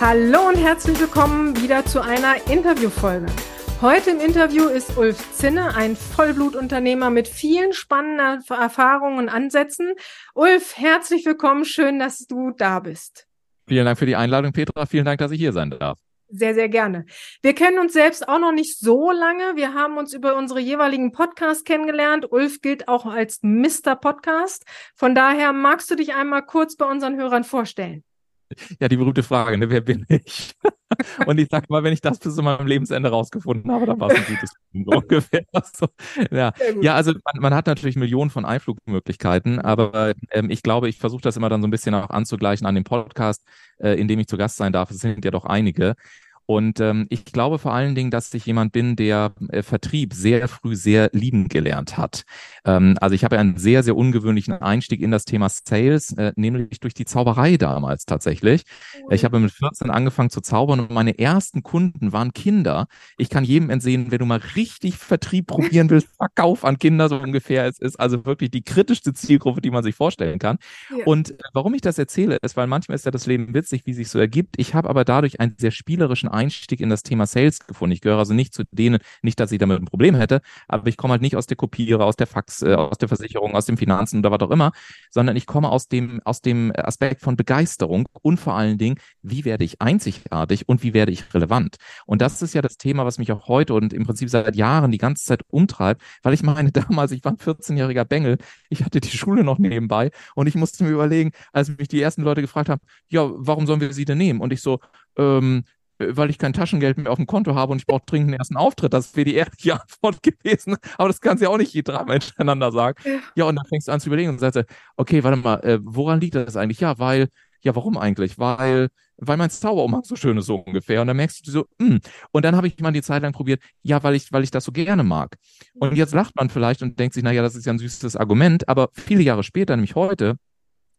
Hallo und herzlich willkommen wieder zu einer Interviewfolge. Heute im Interview ist Ulf Zinne, ein Vollblutunternehmer mit vielen spannenden Erfahrungen und Ansätzen. Ulf, herzlich willkommen. Schön, dass du da bist. Vielen Dank für die Einladung, Petra. Vielen Dank, dass ich hier sein darf. Sehr, sehr gerne. Wir kennen uns selbst auch noch nicht so lange. Wir haben uns über unsere jeweiligen Podcasts kennengelernt. Ulf gilt auch als Mr. Podcast. Von daher magst du dich einmal kurz bei unseren Hörern vorstellen. Ja, die berühmte Frage, ne? wer bin ich? Und ich sage mal, wenn ich das bis zu meinem Lebensende rausgefunden habe, dann war es ein gutes so ungefähr. So, ja. ja, also man, man, hat natürlich Millionen von Einflugmöglichkeiten, aber ähm, ich glaube, ich versuche das immer dann so ein bisschen auch anzugleichen an dem Podcast, äh, in dem ich zu Gast sein darf. Es sind ja doch einige. Und ähm, ich glaube vor allen Dingen, dass ich jemand bin, der äh, Vertrieb sehr früh sehr lieben gelernt hat. Ähm, also ich habe einen sehr, sehr ungewöhnlichen Einstieg in das Thema Sales, äh, nämlich durch die Zauberei damals tatsächlich. Ich habe mit 14 angefangen zu zaubern und meine ersten Kunden waren Kinder. Ich kann jedem entsehen, wenn du mal richtig Vertrieb probieren willst, Verkauf an Kinder so ungefähr. Es ist also wirklich die kritischste Zielgruppe, die man sich vorstellen kann. Ja. Und äh, warum ich das erzähle, ist, weil manchmal ist ja das Leben witzig, wie sich so ergibt. Ich habe aber dadurch einen sehr spielerischen Einstieg in das Thema Sales gefunden. Ich gehöre also nicht zu denen, nicht, dass ich damit ein Problem hätte, aber ich komme halt nicht aus der Kopiere, aus der Fax, äh, aus der Versicherung, aus dem Finanzen oder was auch immer, sondern ich komme aus dem, aus dem Aspekt von Begeisterung und vor allen Dingen, wie werde ich einzigartig und wie werde ich relevant? Und das ist ja das Thema, was mich auch heute und im Prinzip seit Jahren die ganze Zeit umtreibt, weil ich meine, damals, ich war ein 14-jähriger Bengel, ich hatte die Schule noch nebenbei und ich musste mir überlegen, als mich die ersten Leute gefragt haben, ja, warum sollen wir sie denn nehmen? Und ich so, ähm, äh, weil ich kein Taschengeld mehr auf dem Konto habe und ich brauche dringend einen ersten Auftritt. Das wäre die ehrliche Antwort gewesen. Aber das kannst du ja auch nicht je dreimal hintereinander sagen. Ja. ja, und dann fängst du an zu überlegen und sagst, okay, warte mal, äh, woran liegt das eigentlich? Ja, weil, ja, warum eigentlich? Weil, weil mein Zauberumhang so schön ist, so ungefähr. Und dann merkst du so, mh. Hm. und dann habe ich mal die Zeit lang probiert, ja, weil ich, weil ich das so gerne mag. Und jetzt lacht man vielleicht und denkt sich, naja, das ist ja ein süßes Argument, aber viele Jahre später, nämlich heute,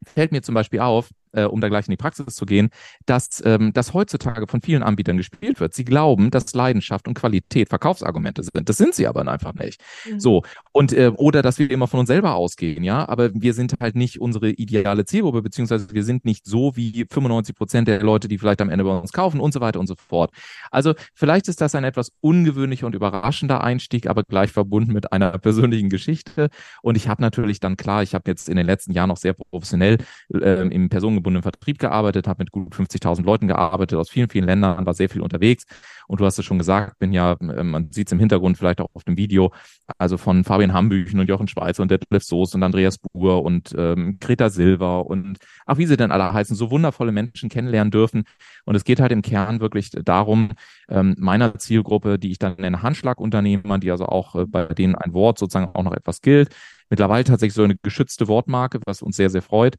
fällt mir zum Beispiel auf, äh, um da gleich in die Praxis zu gehen, dass ähm, das heutzutage von vielen Anbietern gespielt wird. Sie glauben, dass Leidenschaft und Qualität Verkaufsargumente sind. Das sind sie aber einfach nicht. Mhm. So. Und äh, oder dass wir immer von uns selber ausgehen, ja, aber wir sind halt nicht unsere ideale Zielgruppe, beziehungsweise wir sind nicht so wie 95 Prozent der Leute, die vielleicht am Ende bei uns kaufen und so weiter und so fort. Also vielleicht ist das ein etwas ungewöhnlicher und überraschender Einstieg, aber gleich verbunden mit einer persönlichen Geschichte. Und ich habe natürlich dann klar, ich habe jetzt in den letzten Jahren noch sehr professionell äh, im Personen gebundenen Vertrieb gearbeitet, habe mit gut 50.000 Leuten gearbeitet aus vielen, vielen Ländern, war sehr viel unterwegs. Und du hast es schon gesagt, bin ja, äh, man sieht es im Hintergrund vielleicht auch auf dem Video, also von Fabian Hambüchen und Jochen Schweizer und Detlef Soos und Andreas Buhr und ähm, Greta Silva und ach, wie sie denn alle heißen, so wundervolle Menschen kennenlernen dürfen. Und es geht halt im Kern wirklich darum, ähm, meiner Zielgruppe, die ich dann nenne Handschlagunternehmer, die also auch äh, bei denen ein Wort sozusagen auch noch etwas gilt, mittlerweile tatsächlich so eine geschützte Wortmarke, was uns sehr, sehr freut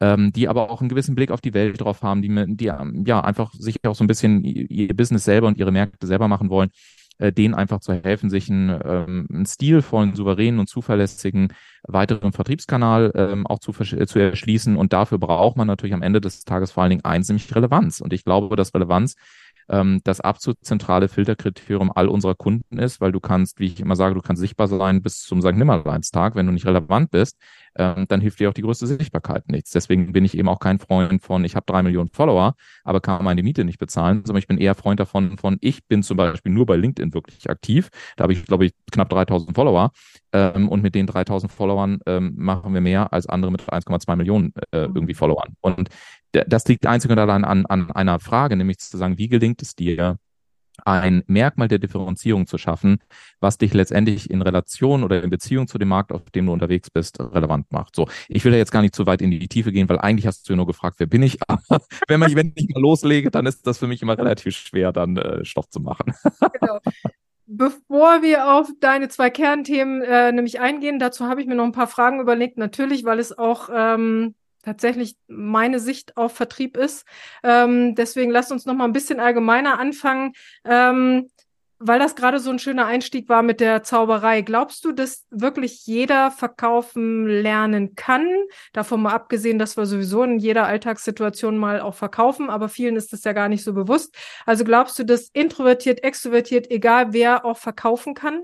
ähm, die aber auch einen gewissen Blick auf die Welt drauf haben, die, die ja einfach sich auch so ein bisschen ihr Business selber und ihre Märkte selber machen wollen, äh, denen einfach zu helfen, sich einen, ähm, einen stilvollen, souveränen und zuverlässigen weiteren Vertriebskanal ähm, auch zu, zu erschließen. Und dafür braucht man natürlich am Ende des Tages vor allen Dingen eins, nämlich Relevanz. Und ich glaube, dass Relevanz ähm, das absolut zentrale Filterkriterium all unserer Kunden ist, weil du kannst, wie ich immer sage, du kannst sichtbar sein bis zum St. Nimmerleinstag. Wenn du nicht relevant bist, ähm, dann hilft dir auch die größte Sichtbarkeit nichts. Deswegen bin ich eben auch kein Freund von, ich habe drei Millionen Follower, aber kann meine Miete nicht bezahlen, sondern ich bin eher Freund davon, von ich bin zum Beispiel nur bei LinkedIn wirklich aktiv. Da habe ich, glaube ich, knapp 3000 Follower. Ähm, und mit den 3000 Followern ähm, machen wir mehr als andere mit 1,2 Millionen äh, mhm. irgendwie Followern. Und das liegt einzig und allein an, an einer Frage, nämlich zu sagen, wie gelingt es dir, ein Merkmal der Differenzierung zu schaffen, was dich letztendlich in Relation oder in Beziehung zu dem Markt, auf dem du unterwegs bist, relevant macht. So, ich will da jetzt gar nicht zu weit in die Tiefe gehen, weil eigentlich hast du ja nur gefragt, wer bin ich? Aber wenn, man, wenn ich mal loslege, dann ist das für mich immer relativ schwer, dann äh, Stoff zu machen. Genau. Bevor wir auf deine zwei Kernthemen äh, nämlich eingehen, dazu habe ich mir noch ein paar Fragen überlegt. Natürlich, weil es auch ähm, tatsächlich meine Sicht auf Vertrieb ist. Ähm, deswegen lasst uns noch mal ein bisschen allgemeiner anfangen. Ähm, weil das gerade so ein schöner Einstieg war mit der Zauberei, glaubst du, dass wirklich jeder verkaufen lernen kann? Davon mal abgesehen, dass wir sowieso in jeder Alltagssituation mal auch verkaufen, aber vielen ist das ja gar nicht so bewusst. Also glaubst du, dass introvertiert, extrovertiert, egal wer auch verkaufen kann?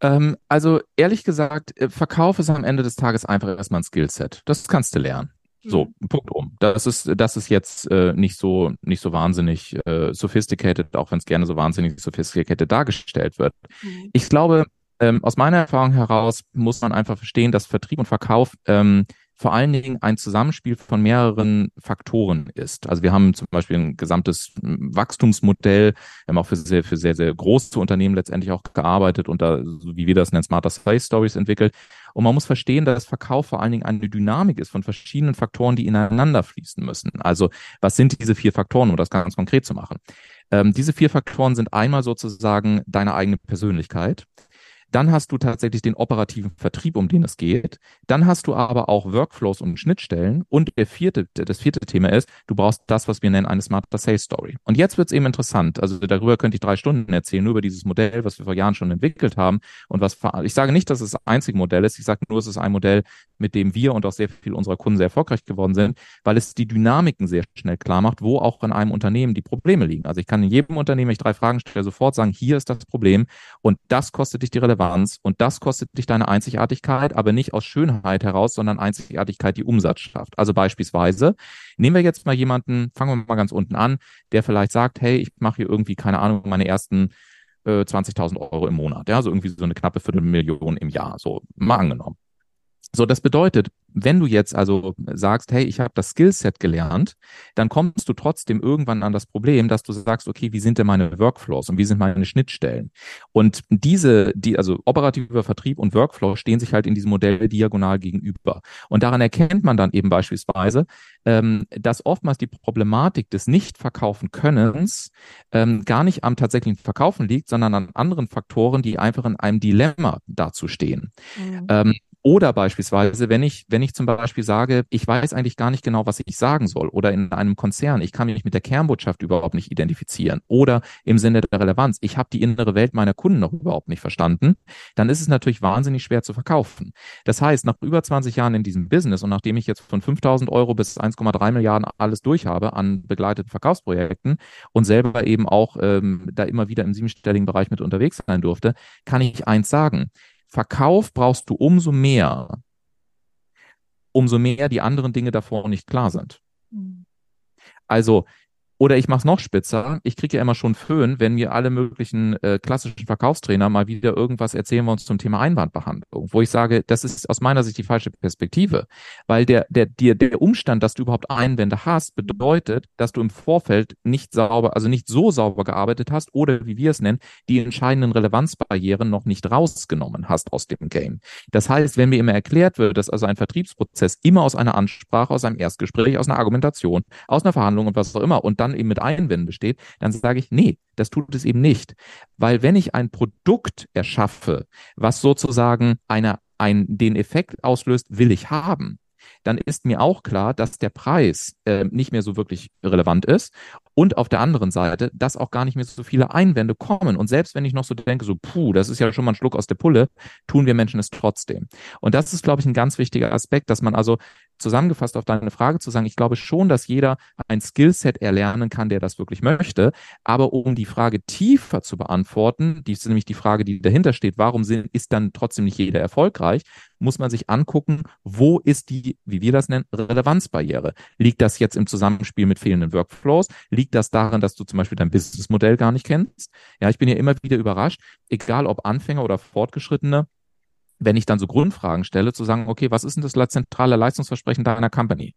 Ähm, also ehrlich gesagt, äh, Verkauf ist am Ende des Tages einfach erstmal ein Skillset. Das kannst du lernen. So, mhm. Punkt um. Das ist, das ist jetzt äh, nicht so, nicht so wahnsinnig äh, sophisticated, auch wenn es gerne so wahnsinnig sophisticated dargestellt wird. Mhm. Ich glaube, ähm, aus meiner Erfahrung heraus muss man einfach verstehen, dass Vertrieb und Verkauf ähm, vor allen Dingen ein Zusammenspiel von mehreren Faktoren ist. Also wir haben zum Beispiel ein gesamtes hm, Wachstumsmodell, wir haben auch für sehr, für sehr, sehr große Unternehmen letztendlich auch gearbeitet und da, wie wir das nennen, Smarter Space Stories entwickelt. Und man muss verstehen, dass Verkauf vor allen Dingen eine Dynamik ist von verschiedenen Faktoren, die ineinander fließen müssen. Also was sind diese vier Faktoren, um das ganz konkret zu machen? Ähm, diese vier Faktoren sind einmal sozusagen deine eigene Persönlichkeit. Dann hast du tatsächlich den operativen Vertrieb, um den es geht. Dann hast du aber auch Workflows und Schnittstellen. Und der vierte, das vierte Thema ist, du brauchst das, was wir nennen, eine Smarter Sales Story. Und jetzt wird es eben interessant. Also darüber könnte ich drei Stunden erzählen, nur über dieses Modell, was wir vor Jahren schon entwickelt haben. Und was, ich sage nicht, dass es das einzige Modell ist. Ich sage nur, es ist ein Modell, mit dem wir und auch sehr viele unserer Kunden sehr erfolgreich geworden sind, weil es die Dynamiken sehr schnell klar macht, wo auch in einem Unternehmen die Probleme liegen. Also ich kann in jedem Unternehmen, wenn ich drei Fragen stelle, sofort sagen, hier ist das Problem und das kostet dich die Relevanz Relevanz und das kostet dich deine Einzigartigkeit, aber nicht aus Schönheit heraus, sondern Einzigartigkeit, die Umsatz schafft. Also beispielsweise, nehmen wir jetzt mal jemanden, fangen wir mal ganz unten an, der vielleicht sagt, hey, ich mache hier irgendwie, keine Ahnung, meine ersten äh, 20.000 Euro im Monat, ja, so irgendwie so eine knappe Viertelmillion im Jahr, so mal angenommen. So, das bedeutet, wenn du jetzt also sagst, hey, ich habe das Skillset gelernt, dann kommst du trotzdem irgendwann an das Problem, dass du sagst, okay, wie sind denn meine Workflows und wie sind meine Schnittstellen? Und diese, die, also operativer Vertrieb und Workflow stehen sich halt in diesem Modell diagonal gegenüber. Und daran erkennt man dann eben beispielsweise, ähm, dass oftmals die Problematik des Nicht-Verkaufen-Könnens ähm, gar nicht am tatsächlichen Verkaufen liegt, sondern an anderen Faktoren, die einfach in einem Dilemma dazu stehen. Mhm. Ähm, oder beispielsweise, wenn ich, wenn ich zum Beispiel sage, ich weiß eigentlich gar nicht genau, was ich sagen soll, oder in einem Konzern, ich kann mich mit der Kernbotschaft überhaupt nicht identifizieren, oder im Sinne der Relevanz, ich habe die innere Welt meiner Kunden noch überhaupt nicht verstanden, dann ist es natürlich wahnsinnig schwer zu verkaufen. Das heißt, nach über 20 Jahren in diesem Business und nachdem ich jetzt von 5000 Euro bis 1,3 Milliarden alles durch habe an begleiteten Verkaufsprojekten und selber eben auch ähm, da immer wieder im siebenstelligen Bereich mit unterwegs sein durfte, kann ich eins sagen. Verkauf brauchst du umso mehr, umso mehr die anderen Dinge davor nicht klar sind. Mhm. Also oder ich mache es noch spitzer. Ich kriege ja immer schon Föhn, wenn mir alle möglichen äh, klassischen Verkaufstrainer mal wieder irgendwas erzählen wir uns zum Thema Einwandbehandlung, wo ich sage, das ist aus meiner Sicht die falsche Perspektive. Weil der, der, der, der Umstand, dass du überhaupt Einwände hast, bedeutet, dass du im Vorfeld nicht sauber, also nicht so sauber gearbeitet hast oder wie wir es nennen, die entscheidenden Relevanzbarrieren noch nicht rausgenommen hast aus dem Game. Das heißt, wenn mir immer erklärt wird, dass also ein Vertriebsprozess immer aus einer Ansprache, aus einem Erstgespräch, aus einer Argumentation, aus einer Verhandlung und was auch immer und dann dann eben mit Einwänden besteht, dann sage ich, nee, das tut es eben nicht. Weil wenn ich ein Produkt erschaffe, was sozusagen eine, ein, den Effekt auslöst, will ich haben, dann ist mir auch klar, dass der Preis äh, nicht mehr so wirklich relevant ist und auf der anderen Seite, dass auch gar nicht mehr so viele Einwände kommen. Und selbst wenn ich noch so denke, so, puh, das ist ja schon mal ein Schluck aus der Pulle, tun wir Menschen es trotzdem. Und das ist, glaube ich, ein ganz wichtiger Aspekt, dass man also zusammengefasst auf deine Frage zu sagen, ich glaube schon, dass jeder ein Skillset erlernen kann, der das wirklich möchte. Aber um die Frage tiefer zu beantworten, die ist nämlich die Frage, die dahinter steht, warum ist dann trotzdem nicht jeder erfolgreich, muss man sich angucken, wo ist die, wie wir das nennen, Relevanzbarriere? Liegt das jetzt im Zusammenspiel mit fehlenden Workflows? Liegt das daran, dass du zum Beispiel dein Businessmodell gar nicht kennst? Ja, ich bin ja immer wieder überrascht, egal ob Anfänger oder Fortgeschrittene, wenn ich dann so Grundfragen stelle, zu sagen, okay, was ist denn das zentrale Leistungsversprechen deiner Company?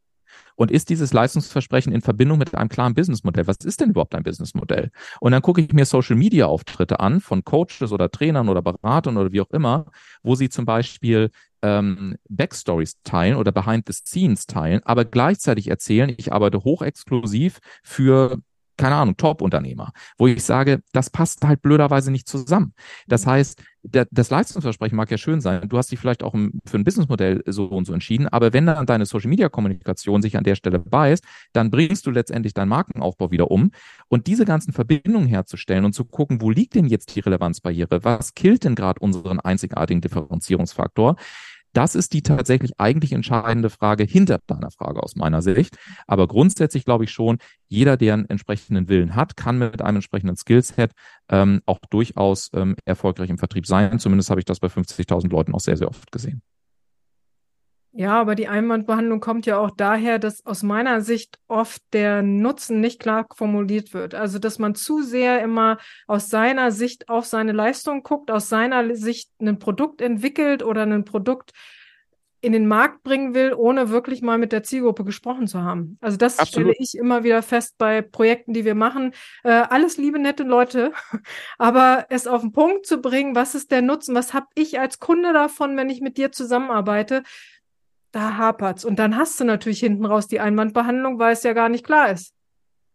Und ist dieses Leistungsversprechen in Verbindung mit einem klaren Businessmodell? Was ist denn überhaupt ein Businessmodell? Und dann gucke ich mir Social Media Auftritte an von Coaches oder Trainern oder Beratern oder wie auch immer, wo sie zum Beispiel ähm, Backstories teilen oder Behind the Scenes teilen, aber gleichzeitig erzählen, ich arbeite hochexklusiv für keine Ahnung, Top-Unternehmer, wo ich sage, das passt halt blöderweise nicht zusammen. Das mhm. heißt, der, das Leistungsversprechen mag ja schön sein. Du hast dich vielleicht auch für ein Businessmodell so und so entschieden, aber wenn dann deine Social-Media-Kommunikation sich an der Stelle beißt, dann bringst du letztendlich deinen Markenaufbau wieder um. Und diese ganzen Verbindungen herzustellen und zu gucken, wo liegt denn jetzt die Relevanzbarriere? Was killt denn gerade unseren einzigartigen Differenzierungsfaktor? Das ist die tatsächlich eigentlich entscheidende Frage hinter deiner Frage aus meiner Sicht. Aber grundsätzlich glaube ich schon, jeder, der einen entsprechenden Willen hat, kann mit einem entsprechenden Skillset ähm, auch durchaus ähm, erfolgreich im Vertrieb sein. Zumindest habe ich das bei 50.000 Leuten auch sehr, sehr oft gesehen. Ja, aber die Einwandbehandlung kommt ja auch daher, dass aus meiner Sicht oft der Nutzen nicht klar formuliert wird. Also, dass man zu sehr immer aus seiner Sicht auf seine Leistung guckt, aus seiner Sicht ein Produkt entwickelt oder ein Produkt in den Markt bringen will, ohne wirklich mal mit der Zielgruppe gesprochen zu haben. Also das Absolut. stelle ich immer wieder fest bei Projekten, die wir machen. Äh, alles liebe, nette Leute, aber es auf den Punkt zu bringen, was ist der Nutzen, was habe ich als Kunde davon, wenn ich mit dir zusammenarbeite, da hapert's. Und dann hast du natürlich hinten raus die Einwandbehandlung, weil es ja gar nicht klar ist.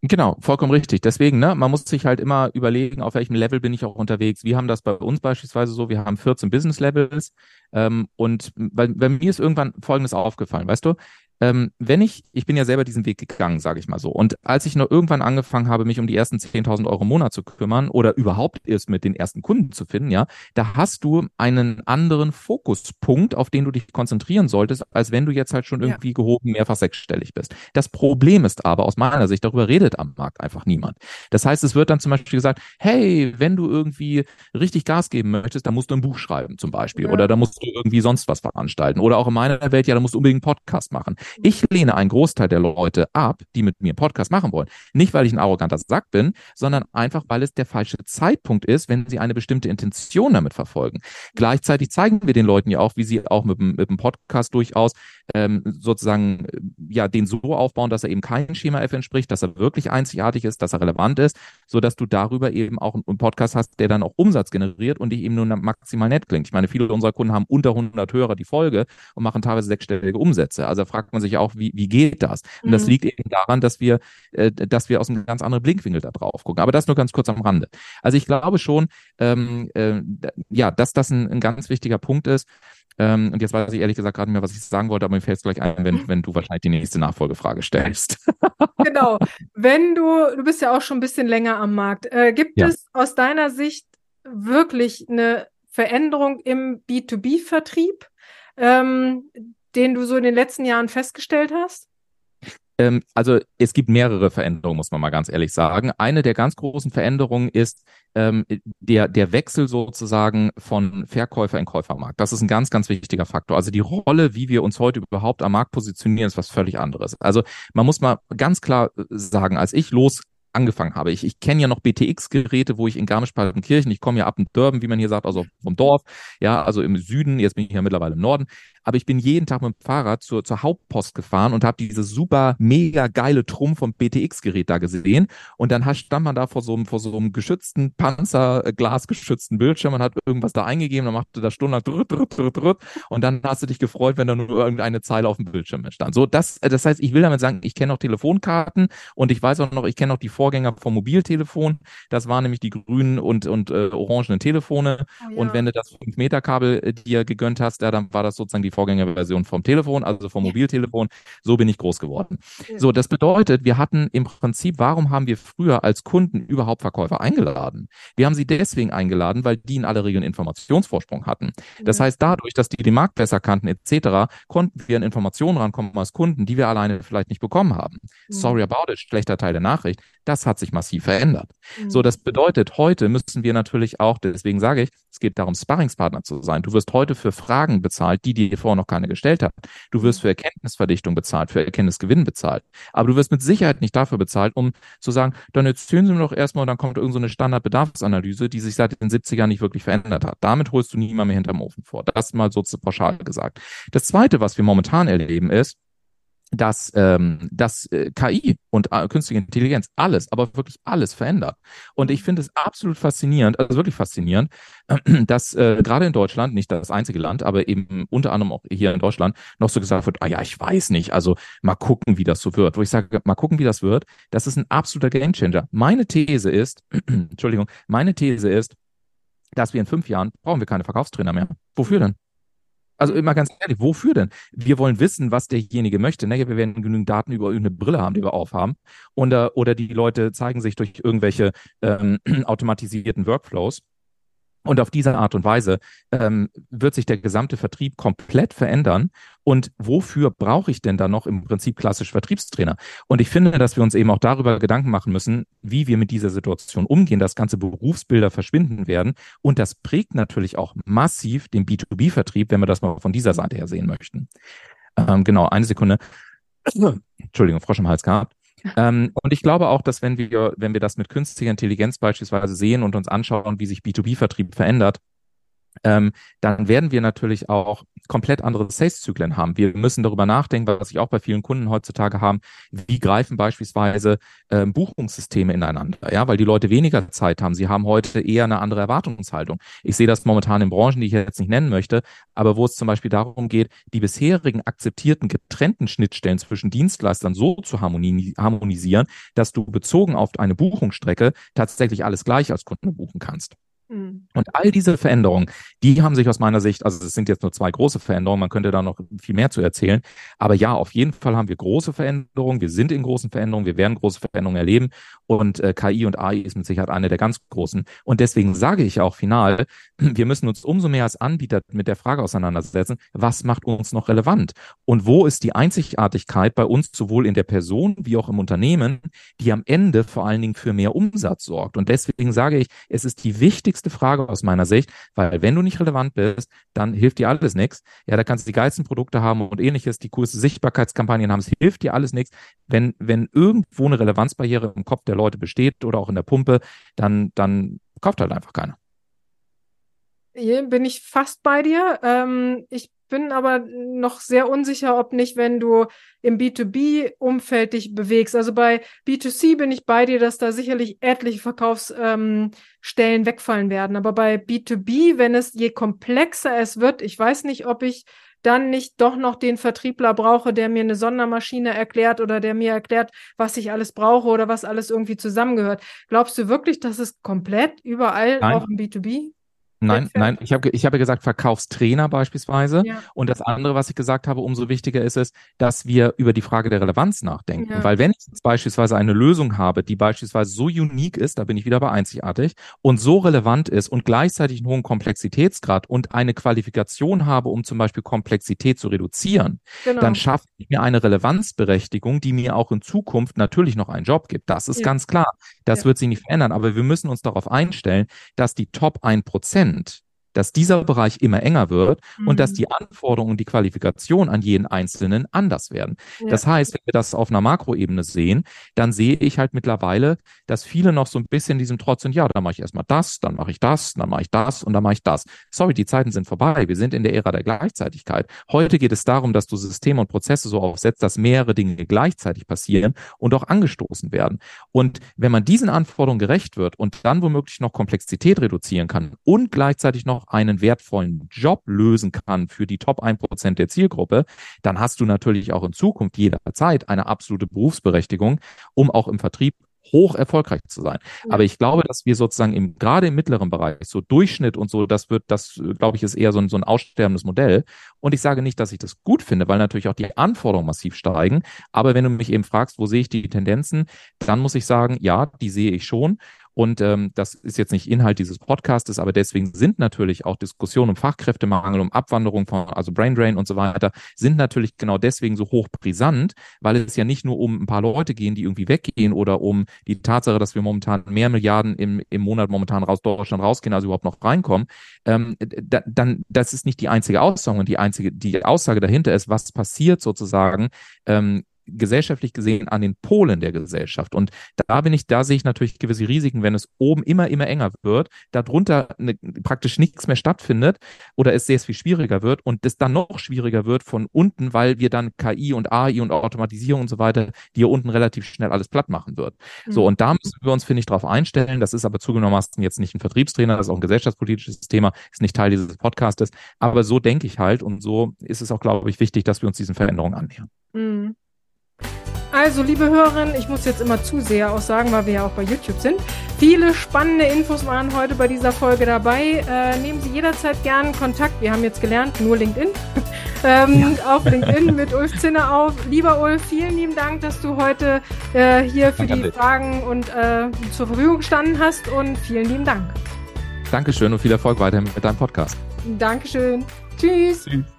Genau, vollkommen richtig. Deswegen, ne, man muss sich halt immer überlegen, auf welchem Level bin ich auch unterwegs. Wir haben das bei uns beispielsweise so, wir haben 14 Business Levels ähm, und bei, bei mir ist irgendwann Folgendes aufgefallen, weißt du, ähm, wenn ich, ich bin ja selber diesen Weg gegangen, sage ich mal so. Und als ich noch irgendwann angefangen habe, mich um die ersten 10.000 Euro im Monat zu kümmern oder überhaupt erst mit den ersten Kunden zu finden, ja, da hast du einen anderen Fokuspunkt, auf den du dich konzentrieren solltest, als wenn du jetzt halt schon irgendwie ja. gehoben mehrfach sechsstellig bist. Das Problem ist aber aus meiner Sicht, darüber redet am Markt einfach niemand. Das heißt, es wird dann zum Beispiel gesagt, hey, wenn du irgendwie richtig Gas geben möchtest, dann musst du ein Buch schreiben zum Beispiel ja. oder da musst du irgendwie sonst was veranstalten oder auch in meiner Welt, ja, da musst du unbedingt einen Podcast machen. Ich lehne einen Großteil der Leute ab, die mit mir einen Podcast machen wollen. Nicht, weil ich ein arroganter Sack bin, sondern einfach, weil es der falsche Zeitpunkt ist, wenn sie eine bestimmte Intention damit verfolgen. Gleichzeitig zeigen wir den Leuten ja auch, wie sie auch mit, mit dem Podcast durchaus ähm, sozusagen ja den so aufbauen, dass er eben kein Schema F entspricht, dass er wirklich einzigartig ist, dass er relevant ist, so dass du darüber eben auch einen Podcast hast, der dann auch Umsatz generiert und dich eben nur maximal nett klingt. Ich meine, viele unserer Kunden haben unter 100 Hörer die Folge und machen teilweise sechsstellige Umsätze. Also fragt man sich auch, wie, wie geht das? Und mhm. das liegt eben daran, dass wir, äh, dass wir aus einem ganz anderen Blickwinkel da drauf gucken. Aber das nur ganz kurz am Rande. Also ich glaube schon, ähm, äh, ja, dass das ein, ein ganz wichtiger Punkt ist. Ähm, und jetzt weiß ich ehrlich gesagt gerade nicht mehr, was ich sagen wollte, aber mir fällt es gleich ein, wenn, wenn du wahrscheinlich die nächste Nachfolgefrage stellst. genau. Wenn du, du bist ja auch schon ein bisschen länger am Markt. Äh, gibt ja. es aus deiner Sicht wirklich eine Veränderung im B2B-Vertrieb, ähm, den du so in den letzten Jahren festgestellt hast? Ähm, also es gibt mehrere Veränderungen, muss man mal ganz ehrlich sagen. Eine der ganz großen Veränderungen ist ähm, der, der Wechsel sozusagen von Verkäufer in Käufermarkt. Das ist ein ganz, ganz wichtiger Faktor. Also die Rolle, wie wir uns heute überhaupt am Markt positionieren, ist was völlig anderes. Also man muss mal ganz klar sagen, als ich los angefangen habe. Ich, ich kenne ja noch BTX-Geräte, wo ich in Garmisch-Partenkirchen, ich komme ja ab in Dörben, wie man hier sagt, also vom Dorf, ja, also im Süden, jetzt bin ich ja mittlerweile im Norden, aber ich bin jeden Tag mit dem Fahrrad zur, zur Hauptpost gefahren und habe diese super mega geile Trumm vom BTX-Gerät da gesehen. Und dann stand man da vor so einem, vor so einem geschützten Panzer, äh, Bildschirm und hat irgendwas da eingegeben, dann machte da stundenlang drüt, drüt, drüt, drüt, und dann hast du dich gefreut, wenn da nur irgendeine Zeile auf dem Bildschirm stand. So, das, äh, das heißt, ich will damit sagen, ich kenne noch Telefonkarten und ich weiß auch noch, ich kenne noch die Vorgänger vom Mobiltelefon. Das waren nämlich die grünen und, und äh, orangenen Telefone. Oh, ja. Und wenn du das 5-Meter-Kabel äh, dir gegönnt hast, ja, dann war das sozusagen die Vorgängerversion vom Telefon, also vom Mobiltelefon. So bin ich groß geworden. So, das bedeutet, wir hatten im Prinzip, warum haben wir früher als Kunden überhaupt Verkäufer eingeladen? Wir haben sie deswegen eingeladen, weil die in aller Regel einen Informationsvorsprung hatten. Das heißt, dadurch, dass die den Markt besser kannten etc., konnten wir an Informationen rankommen als Kunden, die wir alleine vielleicht nicht bekommen haben. Sorry about it, schlechter Teil der Nachricht. Das hat sich massiv verändert. So, das bedeutet, heute müssen wir natürlich auch, deswegen sage ich, es geht darum, Sparringspartner zu sein. Du wirst heute für Fragen bezahlt, die dir vorher noch keine gestellt hat. Du wirst für Erkenntnisverdichtung bezahlt, für Erkenntnisgewinn bezahlt. Aber du wirst mit Sicherheit nicht dafür bezahlt, um zu sagen, dann erzählen Sie mir doch erstmal, dann kommt irgendeine so Standardbedarfsanalyse, die sich seit den 70ern nicht wirklich verändert hat. Damit holst du niemand mehr hinterm Ofen vor. Das mal so zu pauschal gesagt. Das zweite, was wir momentan erleben, ist, dass, ähm, dass äh, KI und äh, künstliche Intelligenz alles, aber wirklich alles verändert. Und ich finde es absolut faszinierend, also wirklich faszinierend, dass äh, gerade in Deutschland, nicht das einzige Land, aber eben unter anderem auch hier in Deutschland, noch so gesagt wird, ah ja, ich weiß nicht, also mal gucken, wie das so wird. Wo ich sage, mal gucken, wie das wird, das ist ein absoluter Gamechanger. Meine These ist, Entschuldigung, meine These ist, dass wir in fünf Jahren brauchen wir keine Verkaufstrainer mehr. Wofür denn? Also immer ganz ehrlich, wofür denn? Wir wollen wissen, was derjenige möchte. Ne? Wir werden genügend Daten über irgendeine Brille haben, die wir aufhaben. Und, äh, oder die Leute zeigen sich durch irgendwelche ähm, automatisierten Workflows. Und auf diese Art und Weise ähm, wird sich der gesamte Vertrieb komplett verändern. Und wofür brauche ich denn da noch im Prinzip klassisch Vertriebstrainer? Und ich finde, dass wir uns eben auch darüber Gedanken machen müssen, wie wir mit dieser Situation umgehen, dass ganze Berufsbilder verschwinden werden. Und das prägt natürlich auch massiv den B2B-Vertrieb, wenn wir das mal von dieser Seite her sehen möchten. Ähm, genau, eine Sekunde. Entschuldigung, Frosch im Hals gehabt. Ähm, und ich glaube auch, dass wenn wir, wenn wir das mit künstlicher Intelligenz beispielsweise sehen und uns anschauen, wie sich B2B-Vertrieb verändert, ähm, dann werden wir natürlich auch komplett andere Sales-Zyklen haben. Wir müssen darüber nachdenken, was ich auch bei vielen Kunden heutzutage haben, wie greifen beispielsweise ähm, Buchungssysteme ineinander, ja, weil die Leute weniger Zeit haben. Sie haben heute eher eine andere Erwartungshaltung. Ich sehe das momentan in Branchen, die ich jetzt nicht nennen möchte, aber wo es zum Beispiel darum geht, die bisherigen akzeptierten getrennten Schnittstellen zwischen Dienstleistern so zu harmonisieren, dass du bezogen auf eine Buchungsstrecke tatsächlich alles gleich als Kunde buchen kannst. Mhm. Und all diese Veränderungen, die haben sich aus meiner Sicht, also es sind jetzt nur zwei große Veränderungen, man könnte da noch viel mehr zu erzählen. Aber ja, auf jeden Fall haben wir große Veränderungen. Wir sind in großen Veränderungen. Wir werden große Veränderungen erleben. Und äh, KI und AI ist mit Sicherheit eine der ganz großen. Und deswegen sage ich auch final, wir müssen uns umso mehr als Anbieter mit der Frage auseinandersetzen, was macht uns noch relevant? Und wo ist die Einzigartigkeit bei uns sowohl in der Person wie auch im Unternehmen, die am Ende vor allen Dingen für mehr Umsatz sorgt? Und deswegen sage ich, es ist die wichtigste wichtigste Frage aus meiner Sicht, weil wenn du nicht relevant bist, dann hilft dir alles nichts. Ja, da kannst du die geilsten Produkte haben und ähnliches, die coolste Sichtbarkeitskampagnen haben, es hilft dir alles nichts. Wenn, wenn irgendwo eine Relevanzbarriere im Kopf der Leute besteht oder auch in der Pumpe, dann, dann kauft halt einfach keiner. Hier bin ich fast bei dir. Ähm, ich bin aber noch sehr unsicher, ob nicht, wenn du im B2B-Umfeld dich bewegst. Also bei B2C bin ich bei dir, dass da sicherlich etliche Verkaufsstellen ähm, wegfallen werden. Aber bei B2B, wenn es je komplexer es wird, ich weiß nicht, ob ich dann nicht doch noch den Vertriebler brauche, der mir eine Sondermaschine erklärt oder der mir erklärt, was ich alles brauche oder was alles irgendwie zusammengehört. Glaubst du wirklich, dass es komplett überall Nein. auch im B2B Nein, nein, ich habe ich hab gesagt Verkaufstrainer beispielsweise. Ja. Und das andere, was ich gesagt habe, umso wichtiger ist es, dass wir über die Frage der Relevanz nachdenken. Ja. Weil wenn ich jetzt beispielsweise eine Lösung habe, die beispielsweise so unique ist, da bin ich wieder bei einzigartig, und so relevant ist und gleichzeitig einen hohen Komplexitätsgrad und eine Qualifikation habe, um zum Beispiel Komplexität zu reduzieren, genau. dann schaffe ich mir eine Relevanzberechtigung, die mir auch in Zukunft natürlich noch einen Job gibt. Das ist ja. ganz klar. Das wird sich nicht verändern. Aber wir müssen uns darauf einstellen, dass die Top 1% end. Dass dieser Bereich immer enger wird mhm. und dass mhm. die Anforderungen und die Qualifikation an jeden Einzelnen anders werden. Ja. Das heißt, wenn wir das auf einer Makroebene sehen, dann sehe ich halt mittlerweile, dass viele noch so ein bisschen diesem Trotz sind, ja, dann mache ich erstmal das, dann mache ich das, dann mache ich das und dann mache ich das. Sorry, die Zeiten sind vorbei. Wir sind in der Ära der Gleichzeitigkeit. Heute geht es darum, dass du Systeme und Prozesse so aufsetzt, dass mehrere Dinge gleichzeitig passieren und auch angestoßen werden. Und wenn man diesen Anforderungen gerecht wird und dann womöglich noch Komplexität reduzieren kann und gleichzeitig noch einen wertvollen Job lösen kann für die Top 1% der Zielgruppe, dann hast du natürlich auch in Zukunft jederzeit eine absolute Berufsberechtigung, um auch im Vertrieb hoch erfolgreich zu sein. Aber ich glaube, dass wir sozusagen im, gerade im mittleren Bereich, so Durchschnitt und so, das wird, das glaube ich, ist eher so ein, so ein aussterbendes Modell. Und ich sage nicht, dass ich das gut finde, weil natürlich auch die Anforderungen massiv steigen. Aber wenn du mich eben fragst, wo sehe ich die Tendenzen, dann muss ich sagen, ja, die sehe ich schon. Und ähm, das ist jetzt nicht Inhalt dieses Podcastes, aber deswegen sind natürlich auch Diskussionen um Fachkräftemangel, um Abwanderung von, also Brain Drain und so weiter, sind natürlich genau deswegen so hoch brisant, weil es ja nicht nur um ein paar Leute gehen, die irgendwie weggehen oder um die Tatsache, dass wir momentan mehr Milliarden im, im Monat momentan raus Deutschland rausgehen, also überhaupt noch reinkommen. Ähm, da, dann, das ist nicht die einzige Aussage und die einzige, die Aussage dahinter ist, was passiert sozusagen ähm, gesellschaftlich gesehen an den Polen der Gesellschaft. Und da bin ich, da sehe ich natürlich gewisse Risiken, wenn es oben immer, immer enger wird, darunter ne, praktisch nichts mehr stattfindet oder es sehr viel schwieriger wird und es dann noch schwieriger wird von unten, weil wir dann KI und AI und Automatisierung und so weiter, die hier unten relativ schnell alles platt machen wird. Mhm. So, und da müssen wir uns, finde ich, darauf einstellen. Das ist aber zugegebenermaßen jetzt nicht ein Vertriebstrainer, das ist auch ein gesellschaftspolitisches Thema, ist nicht Teil dieses Podcastes. Aber so denke ich halt und so ist es auch, glaube ich, wichtig, dass wir uns diesen Veränderungen annähern. Mhm. Also, liebe Hörerinnen, ich muss jetzt immer zu sehr aussagen, weil wir ja auch bei YouTube sind. Viele spannende Infos waren heute bei dieser Folge dabei. Äh, nehmen Sie jederzeit gerne Kontakt. Wir haben jetzt gelernt, nur LinkedIn. ähm, ja. Auf LinkedIn mit Ulf Zinner auf. Lieber Ulf, vielen lieben Dank, dass du heute äh, hier für Danke die Fragen und äh, zur Verfügung gestanden hast und vielen lieben Dank. Dankeschön und viel Erfolg weiterhin mit deinem Podcast. Dankeschön. Tschüss. Tschüss.